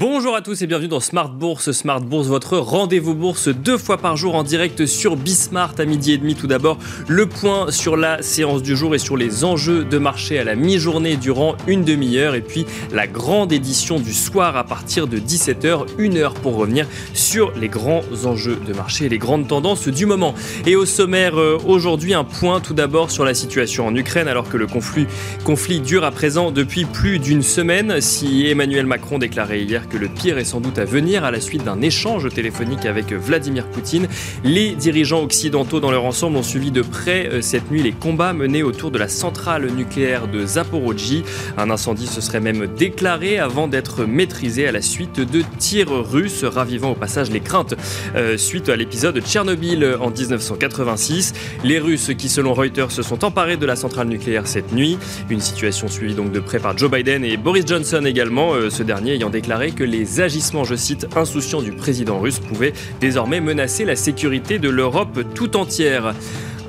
Bonjour à tous et bienvenue dans Smart Bourse. Smart Bourse, votre rendez-vous bourse deux fois par jour en direct sur Bismart à midi et demi. Tout d'abord, le point sur la séance du jour et sur les enjeux de marché à la mi-journée durant une demi-heure. Et puis la grande édition du soir à partir de 17h, une heure pour revenir sur les grands enjeux de marché et les grandes tendances du moment. Et au sommaire euh, aujourd'hui, un point tout d'abord sur la situation en Ukraine alors que le conflit, conflit dure à présent depuis plus d'une semaine. Si Emmanuel Macron déclarait hier que le pire est sans doute à venir à la suite d'un échange téléphonique avec Vladimir Poutine. Les dirigeants occidentaux dans leur ensemble ont suivi de près euh, cette nuit les combats menés autour de la centrale nucléaire de Zaporozhye. Un incendie se serait même déclaré avant d'être maîtrisé à la suite de tirs russes, ravivant au passage les craintes euh, suite à l'épisode Tchernobyl en 1986. Les Russes qui, selon Reuters, se sont emparés de la centrale nucléaire cette nuit. Une situation suivie donc de près par Joe Biden et Boris Johnson également, euh, ce dernier ayant déclaré les agissements, je cite, insouciants du président russe pouvaient désormais menacer la sécurité de l'Europe tout entière.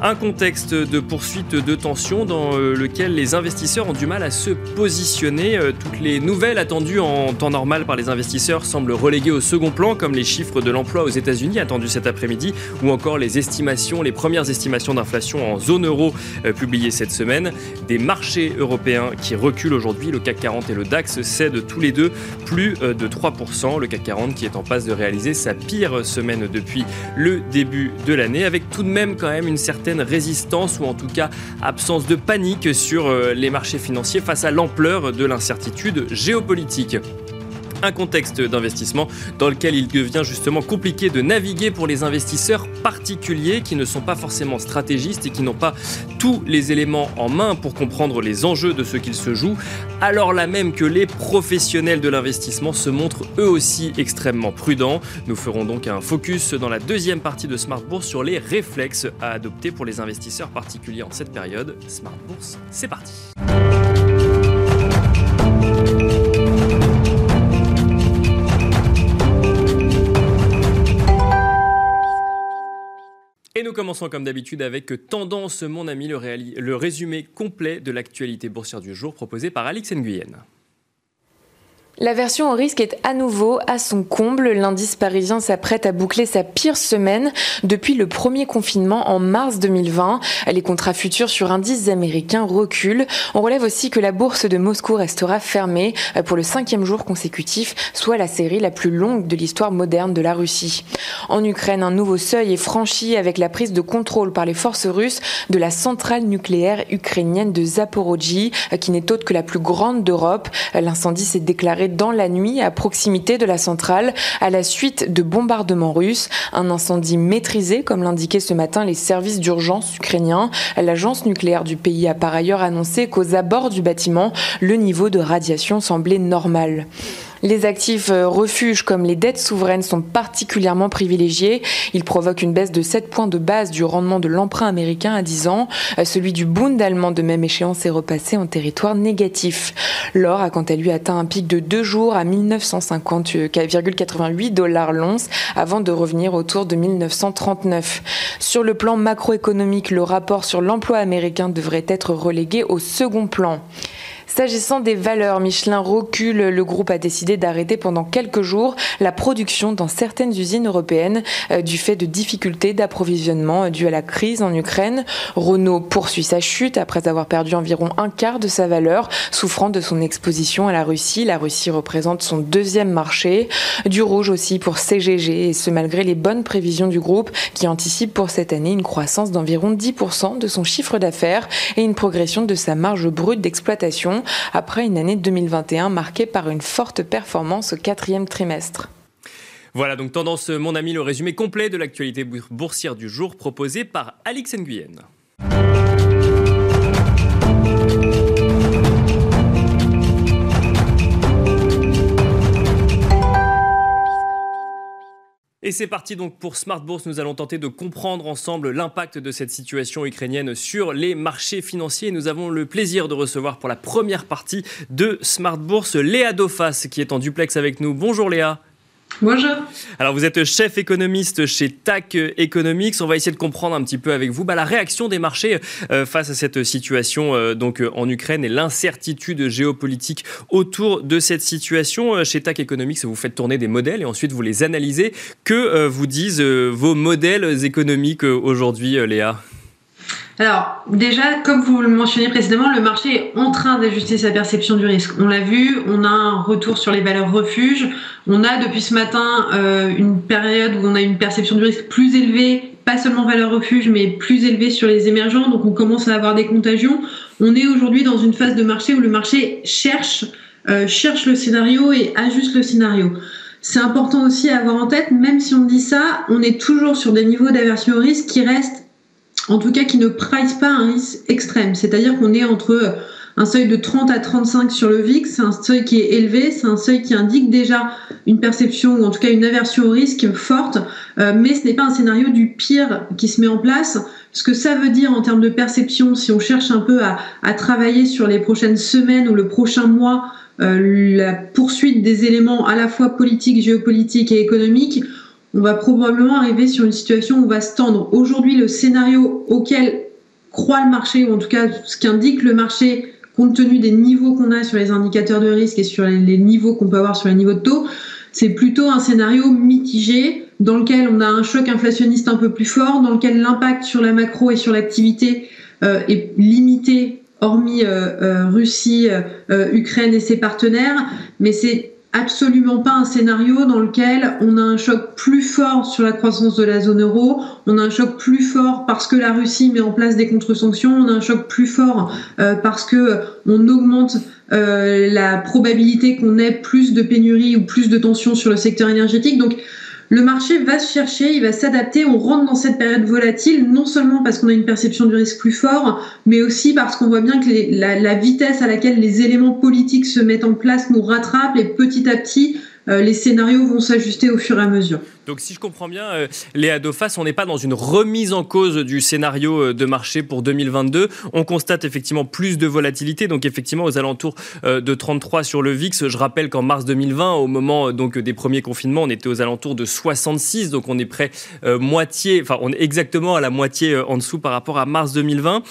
Un contexte de poursuite de tensions dans euh, lequel les investisseurs ont du mal à se positionner. Euh, toutes les nouvelles attendues en temps normal par les investisseurs semblent reléguées au second plan, comme les chiffres de l'emploi aux États-Unis attendus cet après-midi, ou encore les estimations, les premières estimations d'inflation en zone euro euh, publiées cette semaine. Des marchés européens qui reculent aujourd'hui. Le CAC 40 et le DAX cèdent tous les deux plus de 3%. Le CAC 40 qui est en passe de réaliser sa pire semaine depuis le début de l'année, avec tout de même quand même une certaine résistance ou en tout cas absence de panique sur euh, les marchés financiers face à l'ampleur de l'incertitude géopolitique un contexte d'investissement dans lequel il devient justement compliqué de naviguer pour les investisseurs particuliers qui ne sont pas forcément stratégistes et qui n'ont pas tous les éléments en main pour comprendre les enjeux de ce qu'il se joue, alors là même que les professionnels de l'investissement se montrent eux aussi extrêmement prudents. Nous ferons donc un focus dans la deuxième partie de Smart Bourse sur les réflexes à adopter pour les investisseurs particuliers en cette période. Smart Bourse, c'est parti. Et nous commençons comme d'habitude avec Tendance, mon ami, le, résumé complet de l'actualité boursière du jour proposé par Alix Nguyen. La version au risque est à nouveau à son comble. L'indice parisien s'apprête à boucler sa pire semaine depuis le premier confinement en mars 2020. Les contrats futurs sur indices américains reculent. On relève aussi que la bourse de Moscou restera fermée pour le cinquième jour consécutif, soit la série la plus longue de l'histoire moderne de la Russie. En Ukraine, un nouveau seuil est franchi avec la prise de contrôle par les forces russes de la centrale nucléaire ukrainienne de Zaporozhye, qui n'est autre que la plus grande d'Europe. L'incendie s'est déclaré dans la nuit à proximité de la centrale à la suite de bombardements russes. Un incendie maîtrisé, comme l'indiquaient ce matin les services d'urgence ukrainiens. L'agence nucléaire du pays a par ailleurs annoncé qu'aux abords du bâtiment, le niveau de radiation semblait normal. Les actifs euh, refuges comme les dettes souveraines sont particulièrement privilégiés. Ils provoquent une baisse de 7 points de base du rendement de l'emprunt américain à 10 ans. Euh, celui du Bund allemand de même échéance est repassé en territoire négatif. L'or a quant à lui atteint un pic de deux jours à 1950,88 dollars l'once avant de revenir autour de 1939. Sur le plan macroéconomique, le rapport sur l'emploi américain devrait être relégué au second plan. S'agissant des valeurs, Michelin recule. Le groupe a décidé d'arrêter pendant quelques jours la production dans certaines usines européennes euh, du fait de difficultés d'approvisionnement euh, dues à la crise en Ukraine. Renault poursuit sa chute après avoir perdu environ un quart de sa valeur, souffrant de son exposition à la Russie. La Russie représente son deuxième marché. Du rouge aussi pour CGG, et ce malgré les bonnes prévisions du groupe qui anticipe pour cette année une croissance d'environ 10% de son chiffre d'affaires et une progression de sa marge brute d'exploitation après une année 2021 marquée par une forte performance au quatrième trimestre. Voilà donc tendance, mon ami, le résumé complet de l'actualité boursière du jour proposé par Alix Nguyen. Et c'est parti donc pour Smart Bourse. Nous allons tenter de comprendre ensemble l'impact de cette situation ukrainienne sur les marchés financiers. Nous avons le plaisir de recevoir pour la première partie de Smart Bourse Léa Dofas qui est en duplex avec nous. Bonjour Léa. Bonjour. Alors vous êtes chef économiste chez TAC Economics. On va essayer de comprendre un petit peu avec vous bah, la réaction des marchés euh, face à cette situation euh, donc euh, en Ukraine et l'incertitude géopolitique autour de cette situation. Chez TAC Economics, vous faites tourner des modèles et ensuite vous les analysez. Que vous disent vos modèles économiques aujourd'hui, Léa? Alors, déjà, comme vous le mentionnez précédemment, le marché est en train d'ajuster sa perception du risque. On l'a vu, on a un retour sur les valeurs refuges. On a depuis ce matin euh, une période où on a une perception du risque plus élevée, pas seulement valeurs refuge, mais plus élevée sur les émergents. Donc, on commence à avoir des contagions. On est aujourd'hui dans une phase de marché où le marché cherche, euh, cherche le scénario et ajuste le scénario. C'est important aussi à avoir en tête, même si on dit ça, on est toujours sur des niveaux d'aversion au risque qui restent en tout cas qui ne price pas un risque extrême. C'est-à-dire qu'on est entre un seuil de 30 à 35 sur le VIX, c'est un seuil qui est élevé, c'est un seuil qui indique déjà une perception ou en tout cas une aversion au risque forte, euh, mais ce n'est pas un scénario du pire qui se met en place. Ce que ça veut dire en termes de perception, si on cherche un peu à, travailler sur les prochaines semaines ou le prochain mois, euh, la poursuite des éléments à la fois politiques, géopolitiques et économiques, on va probablement arriver sur une situation où on va se tendre. Aujourd'hui, le scénario auquel croit le marché, ou en tout cas ce qu'indique le marché, compte tenu des niveaux qu'on a sur les indicateurs de risque et sur les niveaux qu'on peut avoir sur les niveaux de taux, c'est plutôt un scénario mitigé dans lequel on a un choc inflationniste un peu plus fort, dans lequel l'impact sur la macro et sur l'activité euh, est limité, hormis euh, euh, Russie, Ukraine et ses partenaires, mais c'est absolument pas un scénario dans lequel on a un choc plus fort sur la croissance de la zone euro, on a un choc plus fort parce que la Russie met en place des contre-sanctions, on a un choc plus fort euh, parce que on augmente euh, la probabilité qu'on ait plus de pénurie ou plus de tensions sur le secteur énergétique. Donc le marché va se chercher, il va s'adapter. On rentre dans cette période volatile, non seulement parce qu'on a une perception du risque plus fort, mais aussi parce qu'on voit bien que la, la vitesse à laquelle les éléments politiques se mettent en place nous rattrape et petit à petit, les scénarios vont s'ajuster au fur et à mesure. Donc si je comprends bien, euh, Léa on n'est pas dans une remise en cause du scénario euh, de marché pour 2022. On constate effectivement plus de volatilité, donc effectivement aux alentours de 33 sur le VIX. Je rappelle qu'en mars 2020, au moment donc des premiers confinements, on était aux alentours de 66, donc on est près moitié, enfin on est exactement à la moitié en dessous par rapport à mars 2020.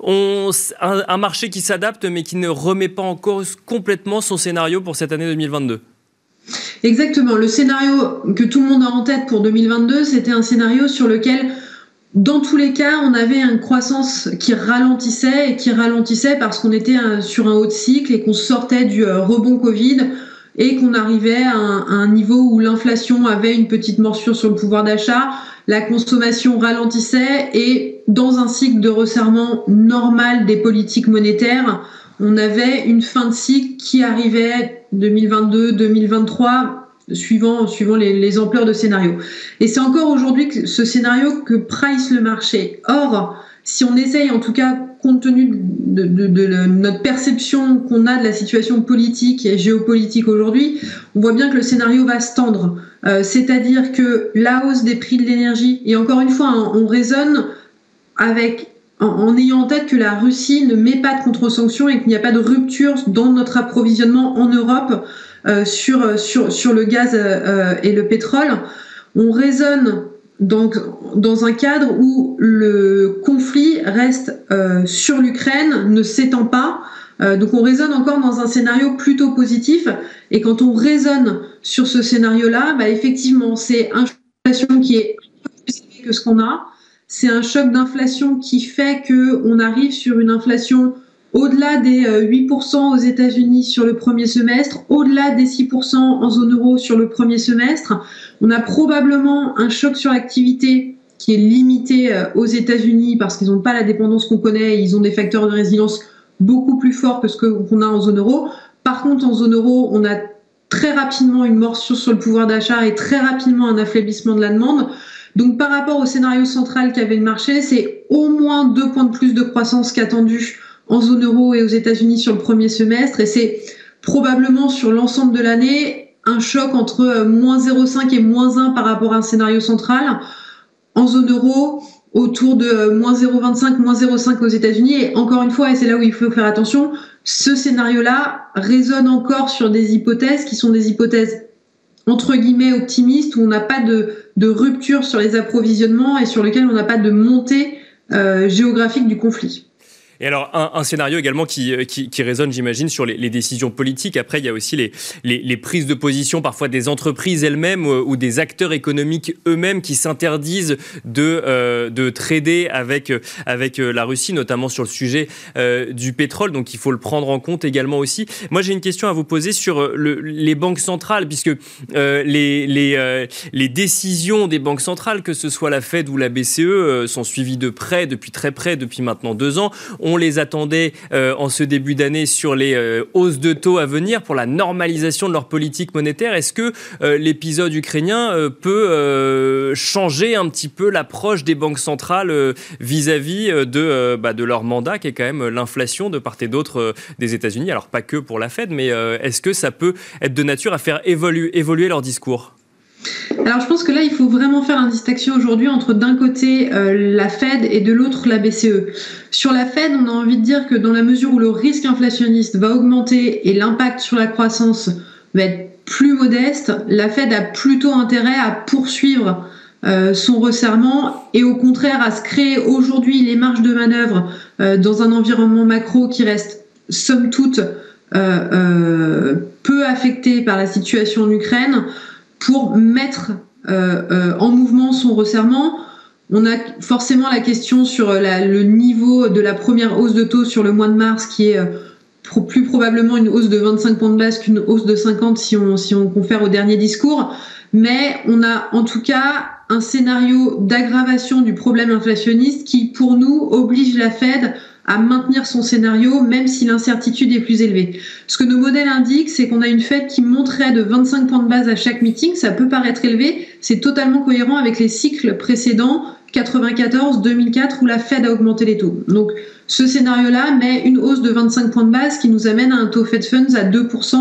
On, un marché qui s'adapte mais qui ne remet pas en cause complètement son scénario pour cette année 2022. Exactement. Le scénario que tout le monde a en tête pour 2022, c'était un scénario sur lequel, dans tous les cas, on avait une croissance qui ralentissait et qui ralentissait parce qu'on était euh, sur un haut cycle et qu'on sortait du euh, rebond Covid et qu'on arrivait à un, niveau où l'inflation avait une petite morsure sur le pouvoir d'achat, la consommation ralentissait et dans un cycle de resserrement normal des politiques monétaires, on avait une fin de cycle qui arrivait 2022, 2023, suivant, suivant les, ampleurs de scénario. Et c'est encore aujourd'hui ce scénario que price le marché. Or, si on essaye, en tout cas, compte tenu de, notre perception qu'on a de la situation politique et géopolitique aujourd'hui, on voit bien que le scénario va se tendre. Euh, c'est-à-dire que la hausse des prix de l'énergie, et encore une fois, on raisonne avec en, ayant en tête que la Russie ne met pas de contre-sanctions et qu'il n'y a pas de rupture dans notre approvisionnement en Europe euh, sur, sur, sur le gaz euh, et le pétrole, on raisonne donc dans un cadre où le conflit reste euh, sur l'Ukraine, ne s'étend pas. donc on raisonne encore dans un scénario plutôt positif. Et quand on raisonne sur ce scénario-là, bah effectivement, c'est une inflation qui est plus que ce qu'on a c'est un choc d'inflation qui fait que on arrive sur une inflation au-delà des 8% euh, aux États-Unis sur le premier semestre, au-delà des 6% en zone euro sur le premier semestre. On a probablement un choc sur l'activité qui est limité euh, aux États-Unis parce qu'ils n'ont pas la dépendance qu'on connaît, ils ont des facteurs de résilience beaucoup plus forts que ce qu'on a en zone euro. Par contre, en zone euro, on a très rapidement une morsure sur le pouvoir d'achat et très rapidement un affaiblissement de la demande. Donc par rapport au scénario central qu'avait le marché, c'est au moins deux points de plus de croissance qu'attendu en zone euro et aux États-Unis sur le premier semestre. Et c'est probablement sur l'ensemble de l'année un choc entre euh, moins 0,5 et moins 1 par rapport à un scénario central. En zone euro, autour de euh, moins 0,25, moins 0,5 aux États-Unis. Et encore une fois, et c'est là où il faut faire attention, ce scénario-là résonne encore sur des hypothèses qui sont des hypothèses entre guillemets optimiste où on n'a pas de, de, rupture sur les approvisionnements et sur lequel on n'a pas de montée géographique du conflit. Et alors, un, scénario également qui, qui, résonne, j'imagine, sur les, décisions politiques. Après, il y a aussi les, les, prises de position, parfois des entreprises elles-mêmes euh, ou, des acteurs économiques eux-mêmes qui s'interdisent de, euh, de trader avec, avec euh, la Russie, notamment sur le sujet du pétrole. Donc, il faut le prendre en compte également aussi. Moi, j'ai une question à vous poser sur le, les banques centrales, puisque les, les, les décisions des banques centrales, que ce soit la Fed ou la BCE, sont suivies de près, depuis très près, depuis maintenant deux ans. Les attendait euh, en ce début d'année sur les euh, hausses de taux à venir pour la normalisation de leur politique monétaire. Est-ce que euh, l'épisode ukrainien peut changer un petit peu l'approche des banques centrales vis-à-vis de, bah, de leur mandat, qui est quand même l'inflation de part et d'autre des États-Unis? Alors pas que pour la Fed, mais est-ce que ça peut être de nature à faire évoluer leur discours? Alors je pense que là, il faut vraiment faire une distinction aujourd'hui entre d'un côté euh, la Fed et de l'autre la BCE. Sur la Fed, on a envie de dire que dans la mesure où le risque inflationniste va augmenter et l'impact sur la croissance va être plus modeste, la Fed a plutôt intérêt à poursuivre euh, son resserrement et au contraire à se créer aujourd'hui les marges de manœuvre euh, dans un environnement macro qui reste somme toute peu affecté par la situation en Ukraine pour mettre euh, euh, en mouvement son resserrement. On a forcément la question sur le niveau de la première hausse de taux sur le mois de mars qui est euh, plus probablement une hausse de 25 points de base qu'une hausse de 50 si on, si on confère au dernier discours. Mais on a en tout cas un scénario d'aggravation du problème inflationniste qui, pour nous, oblige la Fed à maintenir son scénario même si l'incertitude est plus élevée. Ce que nos modèles indiquent, c'est qu'on a une Fed qui monterait de 25 points de base à chaque meeting. Ça peut paraître élevé, c'est totalement cohérent avec les cycles précédents 94, 2004 où la Fed a augmenté les taux. Donc ce scénario-là met une hausse de 25 points de base qui nous amène à un taux Fed Funds à 2%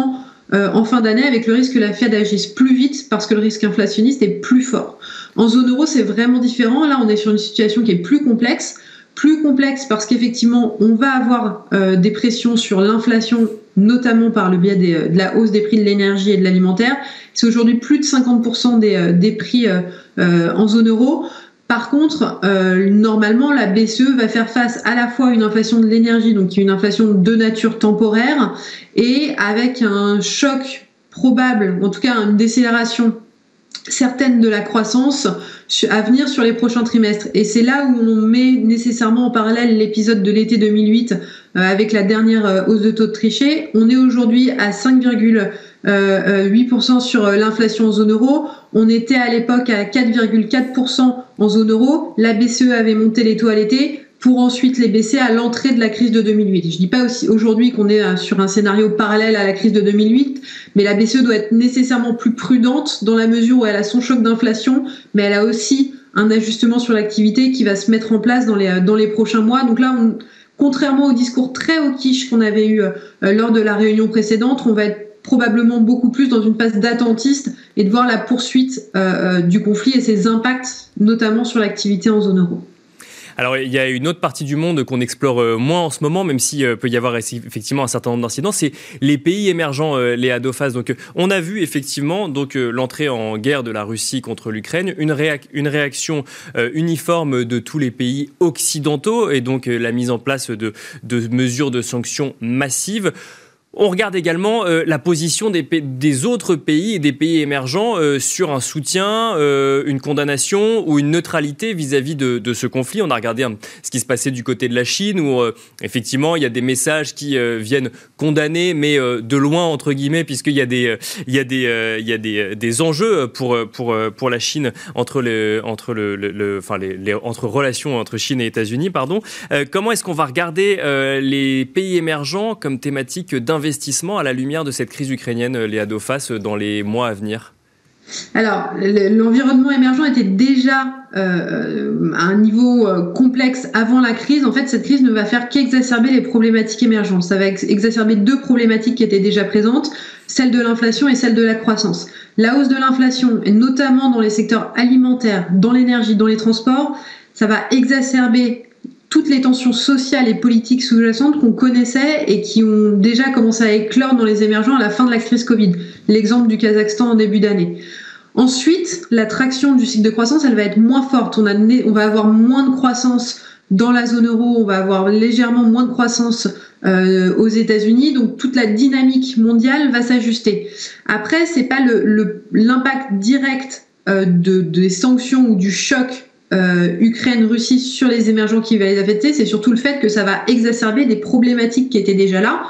euh, en fin d'année avec le risque que la Fed agisse plus vite parce que le risque inflationniste est plus fort. En zone euro, c'est vraiment différent. Là, on est sur une situation qui est plus complexe plus complexe parce qu'effectivement, on va avoir euh, des pressions sur l'inflation, notamment par le biais des, de la hausse des prix de l'énergie et de l'alimentaire. C'est aujourd'hui plus de 50% des, euh, des prix euh, en zone euro. Par contre, normalement, la BCE va faire face à la fois à une inflation de l'énergie, donc une inflation de nature temporaire, et avec un choc probable, en tout cas une décélération certaines de la croissance à venir sur les prochains trimestres. Et c'est là où on met nécessairement en parallèle l'épisode de l'été 2008 euh, avec la dernière euh, hausse de taux de tricher. On est aujourd'hui à 5,8% euh, sur l'inflation en zone euro. On était à l'époque à 4,4% en zone euro. La BCE avait monté les taux à l'été pour ensuite les baisser à l'entrée de la crise de 2008. Je dis pas aussi aujourd'hui qu'on est euh, sur un scénario parallèle à la crise de 2008, mais la BCE doit être nécessairement plus prudente dans la mesure où elle a son choc d'inflation, mais elle a aussi un ajustement sur l'activité qui va se mettre en place dans les, euh, prochains mois. Donc là, on, contrairement au discours très au quiche qu'on avait eu euh, lors de la réunion précédente, on va être probablement beaucoup plus dans une phase d'attentiste et de voir la poursuite du conflit et ses impacts, notamment sur l'activité en zone euro. Alors, il y a une autre partie du monde qu'on explore euh, moins en ce moment, même s'il euh, peut y avoir effectivement un certain nombre d'incidents, c'est les pays émergents, euh, les ADOFAS. Donc, on a vu effectivement l'entrée en guerre de la Russie contre l'Ukraine, une, réaction uniforme de tous les pays occidentaux et donc la mise en place de mesures de sanctions massives. On regarde également euh, la position des, autres pays et des pays émergents euh, sur un soutien, euh, une condamnation ou une neutralité vis-à-vis de, ce conflit. On a regardé hein, ce qui se passait du côté de la Chine où effectivement il y a des messages qui viennent condamner, mais de loin entre guillemets, puisqu'il y a des, il y a des, enjeux pour, la Chine entre, les, relations entre Chine et États-Unis. Comment est-ce qu'on va regarder les pays émergents comme thématique d'investissement investissement à la lumière de cette crise ukrainienne, euh, Léa Dofas, euh, dans les mois à venir alors, l'environnement émergent était déjà euh, à un niveau complexe avant la crise. En fait, cette crise ne va faire qu'exacerber les problématiques émergentes. Ça va exacerber deux problématiques qui étaient déjà présentes, celle de l'inflation et celle de la croissance. La hausse de l'inflation, notamment dans les secteurs alimentaires, dans l'énergie, dans les transports, ça va exacerber toutes les tensions sociales et politiques sous-jacentes qu'on connaissait et qui ont déjà commencé à éclore dans les émergents à la fin de la crise Covid. L'exemple du Kazakhstan en début d'année. Ensuite, la traction du cycle de croissance, elle va être moins forte. On, va avoir moins de croissance dans la zone euro, on va avoir légèrement moins de croissance euh, aux États-Unis, donc toute la dynamique mondiale va s'ajuster. Après, c'est pas l'impact direct euh, de, des sanctions ou du choc euh, Ukraine-Russie sur les émergents qui va les affecter, c'est surtout le fait que ça va exacerber des problématiques qui étaient déjà là.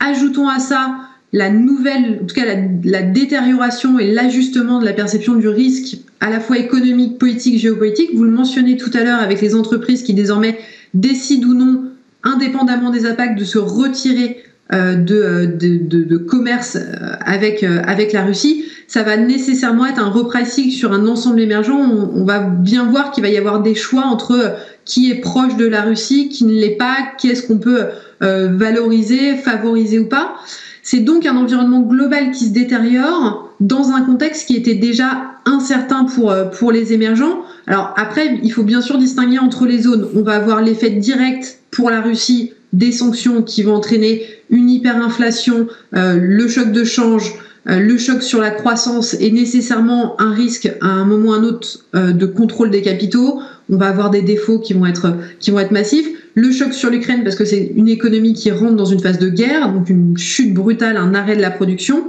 Ajoutons à ça la nouvelle, en tout cas la, détérioration et l'ajustement de la perception du risque à la fois économique, politique, géopolitique. Vous le mentionnez tout à l'heure avec les entreprises qui désormais décident ou non, indépendamment des impacts, de se retirer euh, de, de, de, commerce euh, avec, avec la Russie ça va nécessairement être un repricing sur un ensemble émergent. On, va bien voir qu'il va y avoir des choix entre euh, qui est proche de la Russie, qui ne l'est pas, qui est-ce qu'on peut euh, valoriser, favoriser ou pas. C'est donc un environnement global qui se détériore dans un contexte qui était déjà incertain pour, euh, pour les émergents. Alors après, il faut bien sûr distinguer entre les zones. On va avoir l'effet direct pour la Russie des sanctions qui vont entraîner une hyperinflation, le choc de change, euh, le choc sur la croissance est nécessairement un risque à un moment ou à un autre euh, de contrôle des capitaux. On va avoir des défauts qui vont être, qui vont être massifs. Le choc sur l'Ukraine parce que c'est une économie qui rentre dans une phase de guerre, donc une chute brutale, un arrêt de la production.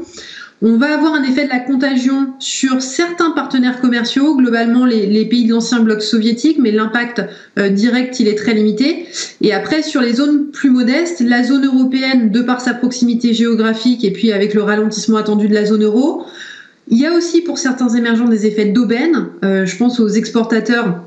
On va avoir un effet de la contagion sur certains partenaires commerciaux, globalement les, pays de l'ancien bloc soviétique, mais l'impact euh, direct, il est très limité. Et après, sur les zones plus modestes, la zone européenne, de par sa proximité géographique et puis avec le ralentissement attendu de la zone euro, il y a aussi pour certains émergents des effets d'aubaine. Euh, je pense aux exportateurs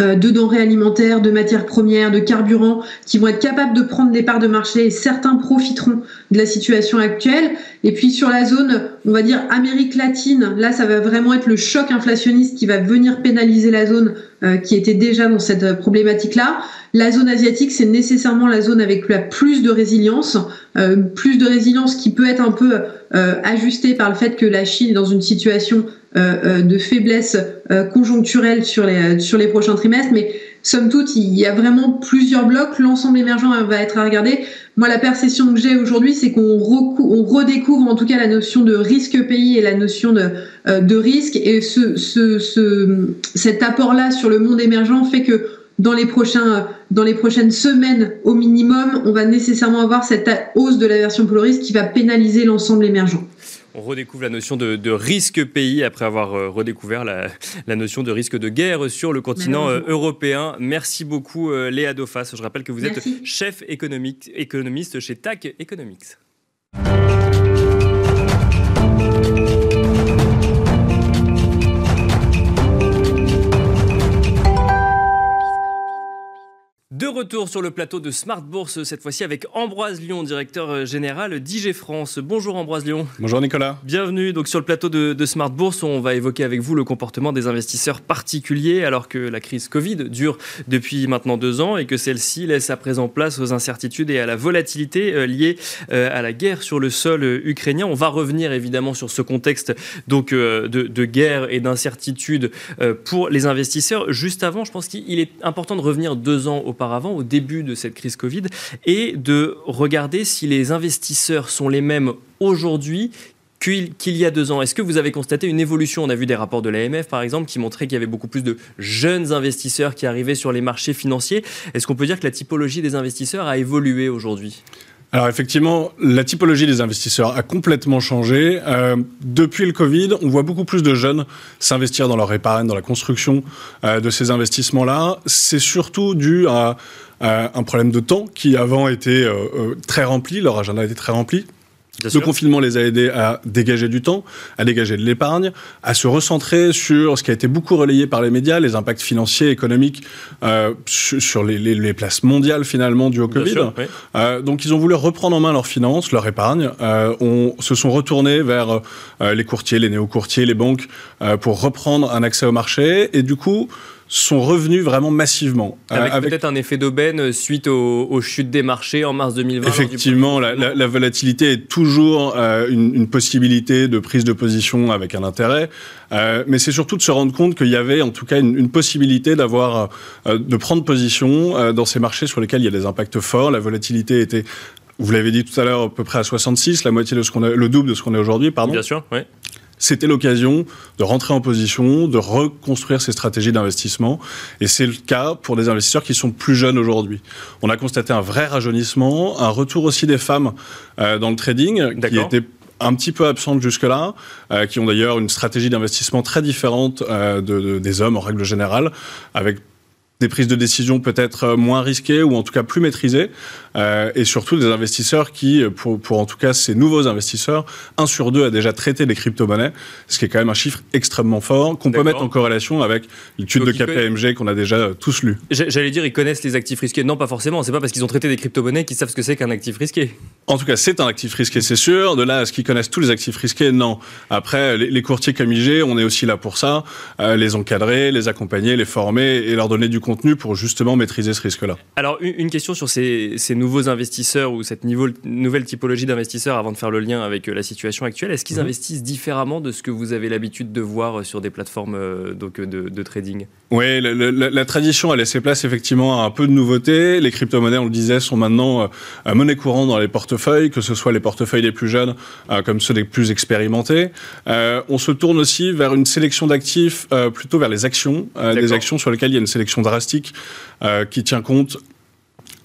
de denrées alimentaires, de matières premières, de carburants, qui vont être capables de prendre des parts de marché et certains profiteront de la situation actuelle. Et puis sur la zone, on va dire Amérique latine, là ça va vraiment être le choc inflationniste qui va venir pénaliser la zone euh, qui était déjà dans cette problématique-là. La zone asiatique, c'est nécessairement la zone avec la plus de résilience, euh, plus de résilience qui peut être un peu ajustée par le fait que la Chine est dans une situation euh, euh, de faiblesse euh, conjoncturelle sur les, sur les prochains trimestres, mais somme toute, il y a vraiment plusieurs blocs. L'ensemble émergent va être à regarder. Moi, la perception que j'ai aujourd'hui, c'est qu'on redécouvre en tout cas la notion de risque pays et la notion de, de risque. Et ce, ce, ce, cet apport-là sur le monde émergent fait que dans les, prochains, dans les prochaines semaines au minimum, on va nécessairement avoir cette hausse de la version Polaris qui va pénaliser l'ensemble émergent on redécouvre la notion de, risque pays après avoir euh, redécouvert la, notion de risque de guerre sur le continent euh, européen. Merci beaucoup euh, Léa Dofas. Je rappelle que vous êtes chef économique, économiste chez TAC Economics. De retour sur le plateau de Smart Bourse, cette fois-ci avec Ambroise Lyon, directeur euh, général d'IG France. Bonjour Ambroise Lyon. Bonjour Nicolas. Bienvenue donc sur le plateau de, Smart Bourse. On va évoquer avec vous le comportement des investisseurs particuliers alors que la crise Covid dure depuis maintenant deux ans et que celle-ci laisse à présent place aux incertitudes et à la volatilité euh, liée euh, à la guerre sur le sol ukrainien. On va revenir évidemment sur ce contexte donc de, de guerre et d'incertitude pour les investisseurs. Juste avant, je pense qu'il est important de revenir deux ans auparavant avant, au début de cette crise Covid, et de regarder si les investisseurs sont les mêmes aujourd'hui qu'il y a deux ans. Est-ce que vous avez constaté une évolution? On a vu des rapports de l'AMF, par exemple, qui montraient qu'il y avait beaucoup plus de jeunes investisseurs qui arrivaient sur les marchés financiers. Est-ce qu'on peut dire que la typologie des investisseurs a évolué aujourd'hui? Alors effectivement, la typologie des investisseurs a complètement changé. Euh, depuis le Covid, on voit beaucoup plus de jeunes s'investir dans leur épargne, dans la construction euh, de ces investissements-là. C'est surtout dû à, un problème de temps qui avant était euh, très rempli, leur agenda était très rempli le confinement les a aidés à dégager du temps, à dégager de l'épargne, à se recentrer sur ce qui a été beaucoup relayé par les médias, les impacts financiers, économiques euh, sur les, places mondiales finalement dues au Covid. Euh, donc ils ont voulu reprendre en main leurs finances, leur épargne. Euh, on se sont retournés vers les courtiers, les néo-courtiers, les banques pour reprendre un accès au marché. Et du coup, sont revenus vraiment massivement. Avec, peut-être un effet d'aubaine suite aux, chutes des marchés en mars 2020. Effectivement, la, volatilité est toujours une, possibilité de prise de position avec un intérêt, mais c'est surtout de se rendre compte qu'il y avait en tout cas une, une possibilité d'avoir, de prendre position dans ces marchés sur lesquels il y a des impacts forts. La volatilité était vous l'avez dit tout à l'heure, à peu près à 66, la moitié de ce qu'on a, le double de ce qu'on est aujourd'hui, pardon. Bien sûr, oui. C'était l'occasion de rentrer en position, de reconstruire ces stratégies d'investissement. Et c'est le cas pour des investisseurs qui sont plus jeunes aujourd'hui. On a constaté un vrai rajeunissement, un retour aussi des femmes euh, dans le trading, qui étaient un petit peu absentes jusque-là, euh, qui ont d'ailleurs une stratégie d'investissement très différente euh, de, des hommes en règle générale, avec des prises de décision peut-être euh, moins risquées ou en tout cas plus maîtrisées, euh, et surtout des investisseurs qui, pour, pour, en tout cas ces nouveaux investisseurs, un sur deux a déjà traité des crypto-monnaies, ce qui est quand même un chiffre extrêmement fort qu'on peut mettre en corrélation avec l'étude de KPMG qu'on a déjà euh, tous lu. J'allais dire, ils connaissent les actifs risqués. Non, pas forcément. C'est pas parce qu'ils ont traité des crypto-monnaies qu'ils savent ce que c'est qu'un actif risqué. En tout cas, c'est un actif risqué, c'est sûr. De là à ce qu'ils connaissent tous les actifs risqués, non. Après, les, courtiers comme IG, on est aussi là pour ça, les encadrer, les accompagner, les former et leur donner du contenu pour justement maîtriser ce risque-là. Alors, une question sur ces, nouveaux investisseurs ou cette niveau, nouvelle typologie d'investisseurs avant de faire le lien avec euh, la situation actuelle. Est-ce qu'ils mhm. investissent différemment de ce que vous avez l'habitude de voir euh, sur des plateformes euh, de, trading? Oui, la, tradition a laissé place effectivement à un peu de nouveautés. Les crypto-monnaies, on le disait, sont maintenant monnaie courante dans les portefeuilles, que ce soit les portefeuilles des plus jeunes comme ceux des plus expérimentés. on se tourne aussi vers une sélection d'actifs plutôt vers les actions, des actions sur lesquelles il y a une sélection drastique euh, qui tient compte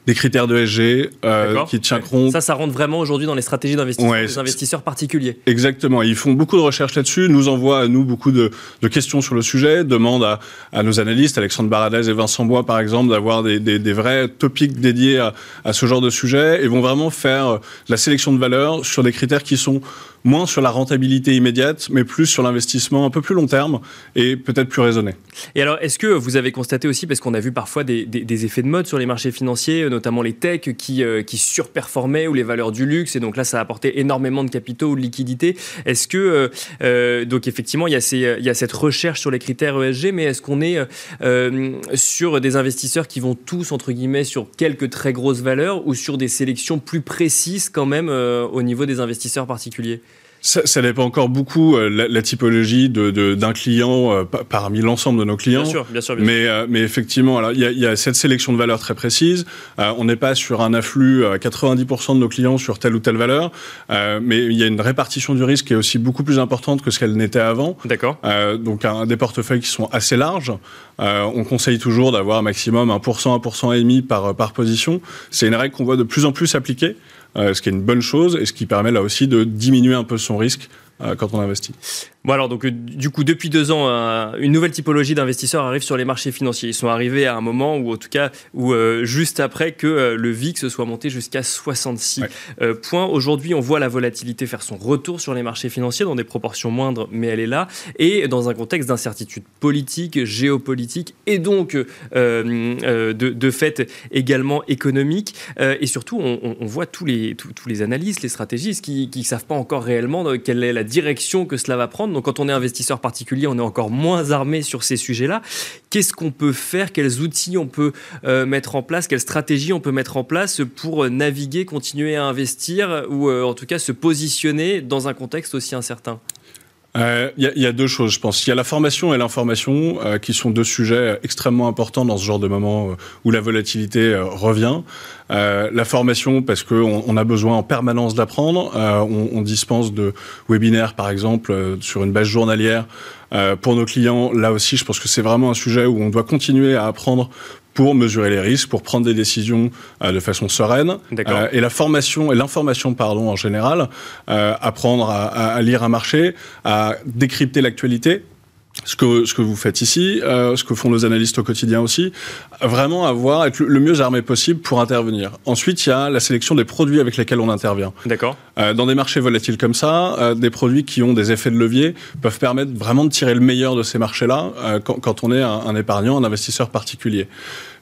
des critères de SG euh, qui tient compte. Ça, ça rentre vraiment aujourd'hui dans les stratégies d'investissement des investisseurs particuliers. Exactement. Ils font beaucoup de recherches là-dessus, nous envoient à nous beaucoup de, de questions sur le sujet, demandent à, à, nos analystes, Alexandre Baradez et Vincent Bois par exemple, d'avoir des, des, des, vrais topics dédiés à, à, ce genre de sujet et vont vraiment faire la sélection de valeurs sur des critères qui sont moins sur la rentabilité immédiate, mais plus sur l'investissement un peu plus long terme et peut-être plus raisonné. Et alors, est-ce que vous avez constaté aussi, parce qu'on a vu parfois des, effets de mode sur les marchés financiers, notamment les techs qui, euh, qui surperformaient ou les valeurs du luxe, et donc là, ça a apporté énormément de capitaux ou de liquidités. Est-ce que, euh, euh, donc effectivement, il y a cette recherche sur les critères ESG, mais est-ce qu'on est, sur des investisseurs qui vont tous, entre guillemets, sur quelques très grosses valeurs ou sur des sélections plus précises quand même au niveau des investisseurs particuliers? Ça, ça, dépend encore beaucoup euh, la, la, typologie de, de, d'un client euh, parmi l'ensemble de nos clients. Bien sûr, bien sûr. Bien mais, euh, mais effectivement, il y, y, a cette sélection de valeurs très précise. on n'est pas sur un afflux à 90% de nos clients sur telle ou telle valeur, mais il y a une répartition du risque qui est aussi beaucoup plus importante que ce qu'elle n'était avant. D'accord. donc un, des portefeuilles qui sont assez larges. on conseille toujours d'avoir un maximum 1%, 1% et demi par, par position. C'est une règle qu'on voit de plus en plus s'appliquer. Euh, ce qui est une bonne chose et ce qui permet là aussi de diminuer un peu son risque quand on investit. Bon alors donc euh, du coup depuis deux ans une nouvelle typologie d'investisseurs arrive sur les marchés financiers. Ils sont arrivés à un moment où en tout cas où euh, juste après que le VIX soit monté jusqu'à 66 points. Aujourd'hui on voit la volatilité faire son retour sur les marchés financiers dans des proportions moindres mais elle est là et dans un contexte d'incertitude politique, géopolitique et donc de, de, fait également économique et surtout on, on, voit tous les tous, les analystes, les stratégistes qui ne savent pas encore réellement quelle est la direction que cela va prendre. Donc quand on est investisseur particulier, on est encore moins armé sur ces sujets-là. Qu'est-ce qu'on peut faire? Quels outils on peut euh, mettre en place? Quelles stratégies on peut mettre en place pour naviguer, continuer à investir ou euh, en tout cas se positionner dans un contexte aussi incertain? Il euh, y, y, a deux choses, je pense. Il y a la formation et l'information, euh, qui sont deux sujets extrêmement importants dans ce genre de moment euh, où la volatilité revient. la formation, parce qu'on on a besoin en permanence d'apprendre. On, on, dispense de webinaires, par exemple, sur une base journalière. pour nos clients, là aussi, je pense que c'est vraiment un sujet où on doit continuer à apprendre pour mesurer les risques, pour prendre des décisions euh, de façon sereine. Euh, et la formation et l'information, pardon, en général, euh, apprendre à, à, lire un marché, à décrypter l'actualité, ce que, ce que vous faites ici, euh, ce que font nos analystes au quotidien aussi, vraiment avoir, être le mieux armé possible pour intervenir. Ensuite, il y a la sélection des produits avec lesquels on intervient. D'accord. Euh, dans des marchés volatiles comme ça, euh, des produits qui ont des effets de levier peuvent permettre vraiment de tirer le meilleur de ces marchés-là euh, quand, quand, on est un, un, épargnant, un investisseur particulier.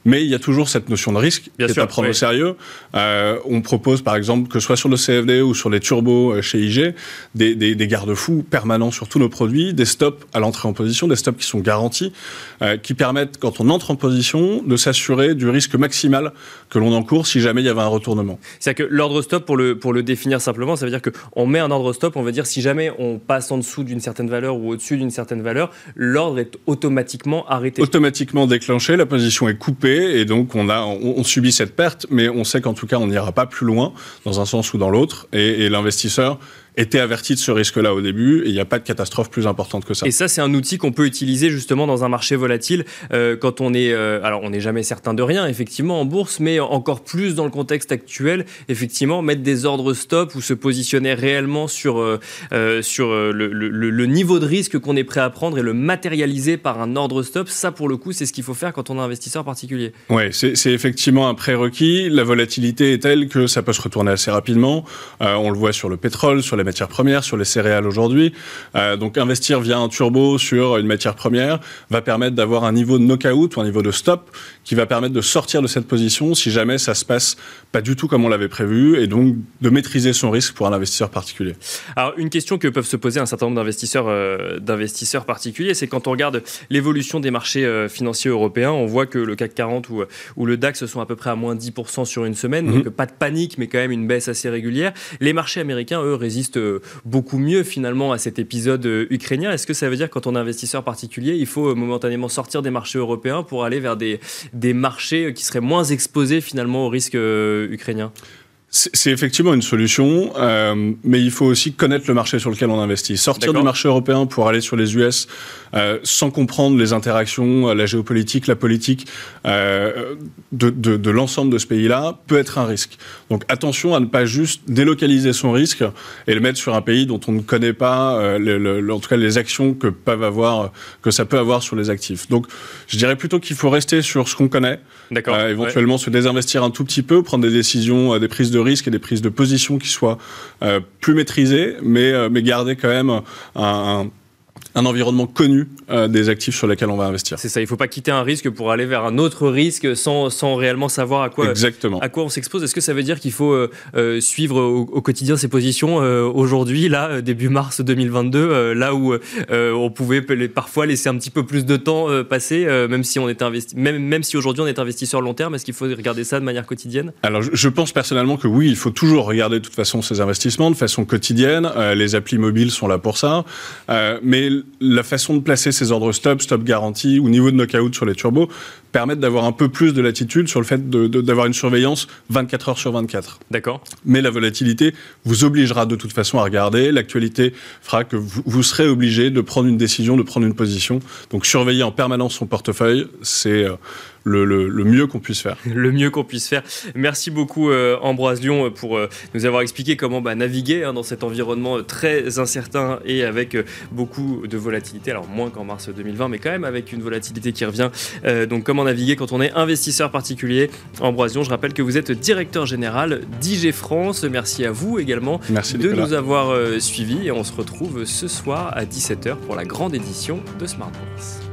Mais il y a toujours cette notion de risque Bien qui sûr, est à prendre oui. au sérieux. Euh, on propose par exemple que ce soit sur le CFD ou sur les turbos euh, chez IG, des, des- des garde-fous permanents sur tous nos produits, des stops à l'entrée en position, des stops qui sont garantis, euh, qui permettent quand on entre en position de s'assurer du risque maximal que l'on encourt si jamais il y avait un retournement. C'est-à-dire que l'ordre stop, pour le, pour le définir simplement, ça veut dire qu'on met un ordre stop, on veut dire si jamais on passe en dessous d'une certaine valeur ou au-dessus d'une certaine valeur, l'ordre est automatiquement arrêté. automatiquement déclenché, la position est coupée et donc on, a, on, subit cette perte, mais on sait qu'en tout cas on n'ira pas plus loin dans un sens ou dans l'autre. Et l'investisseur était averti de ce risque-là au début et il n'y a pas de catastrophe plus importante que ça. Et ça, c'est un outil qu'on peut utiliser justement dans un marché volatile euh, quand on est. euh, alors, on n'est jamais certain de rien, effectivement, en bourse, mais encore plus dans le contexte actuel, effectivement, mettre des ordres stop ou se positionner réellement sur, euh, sur le, le- le- le niveau de risque qu'on est prêt à prendre et le matérialiser par un ordre stop. Ça, pour le coup, c'est ce qu'il faut faire quand on est investisseur particulier. Oui, c'est effectivement un prérequis. La volatilité est telle que ça peut se retourner assez rapidement. On le voit sur le pétrole, sur les matières premières, sur les céréales aujourd'hui. Euh, donc investir via un turbo sur une matière première va permettre d'avoir un niveau de knockout ou un niveau de stop qui va permettre de sortir de cette position si jamais ça se passe pas du tout comme on l'avait prévu et donc de maîtriser son risque pour un investisseur particulier. Alors, une question que peuvent se poser un certain nombre d'investisseurs euh, d'investisseurs particuliers, c'est quand on regarde l'évolution des marchés euh, financiers européens, on voit que le CAC 40 ou, ou le DAX sont à peu près à moins 10% sur une semaine, Mhm. donc pas de panique, mais quand même une baisse assez régulière. Les marchés américains, eux, résistent euh, beaucoup mieux finalement à cet épisode euh, ukrainien. Est-ce que ça veut dire quand on est investisseur particulier, il faut euh, momentanément sortir des marchés européens pour aller vers des, des marchés qui seraient moins exposés finalement au risque ukrainien C'est effectivement une solution, euh, mais il faut aussi connaître le marché sur lequel on investit. Sortir du marché européen pour aller sur les US euh, sans comprendre les interactions, euh, la géopolitique, la politique euh, de, de- de l'ensemble de ce pays-là peut être un risque. Donc attention à ne pas juste délocaliser son risque et le mettre sur un pays dont on ne connaît pas, le- le- en tout cas les actions que peuvent avoir, que ça peut avoir sur les actifs. Donc je dirais plutôt qu'il faut rester sur ce qu'on connaît. Éventuellement se désinvestir un tout petit peu, prendre des décisions, des prises de risque et des prises de position qui soient euh, plus maîtrisées, mais, euh, mais garder quand même un- un environnement connu euh, des actifs sur lesquels on va investir. C'est ça, il ne faut pas quitter un risque pour aller vers un autre risque sans, sans réellement savoir à quoi, Exactement. à quoi on s'expose. Est-ce que ça veut dire qu'il faut euh, euh, suivre au, au quotidien ses positions euh, aujourd'hui, là, début mars 2022, euh, là où on pouvait parfois laisser un petit peu plus de temps passer, même si on est investi, même, même si aujourd'hui on est investisseur long terme, est-ce qu'il faut regarder ça de manière quotidienne? Alors, je- je pense personnellement que oui, il faut toujours regarder de toute façon ces investissements de façon quotidienne. Les applis mobiles sont là pour ça. Mais la façon de placer ces ordres stop, stop garantie ou niveau de knockout sur les turbos permettent d'avoir un peu plus de latitude sur le fait d'avoir une surveillance 24 heures sur 24. D'accord Mais la volatilité vous obligera de toute façon à regarder. L'actualité fera que vous, vous serez obligé de prendre une décision, de prendre une position. Donc surveiller en permanence son portefeuille, c'est euh, le, le- le mieux qu'on puisse faire. le mieux qu'on puisse faire. Merci beaucoup euh, Ambroise Lyon euh, pour euh, nous avoir expliqué comment bah, naviguer hein, dans cet environnement euh, très incertain et avec euh, beaucoup de volatilité. Alors moins qu'en mars 2020, mais quand même avec une volatilité qui revient. Donc comment naviguer quand on est investisseur particulier? Ambroise Lyon, je rappelle que vous êtes directeur général d'IG France. Merci à vous également Merci de Nicolas. nous avoir suivis et on se retrouve ce soir à 17h pour la grande édition de Smart Bourse.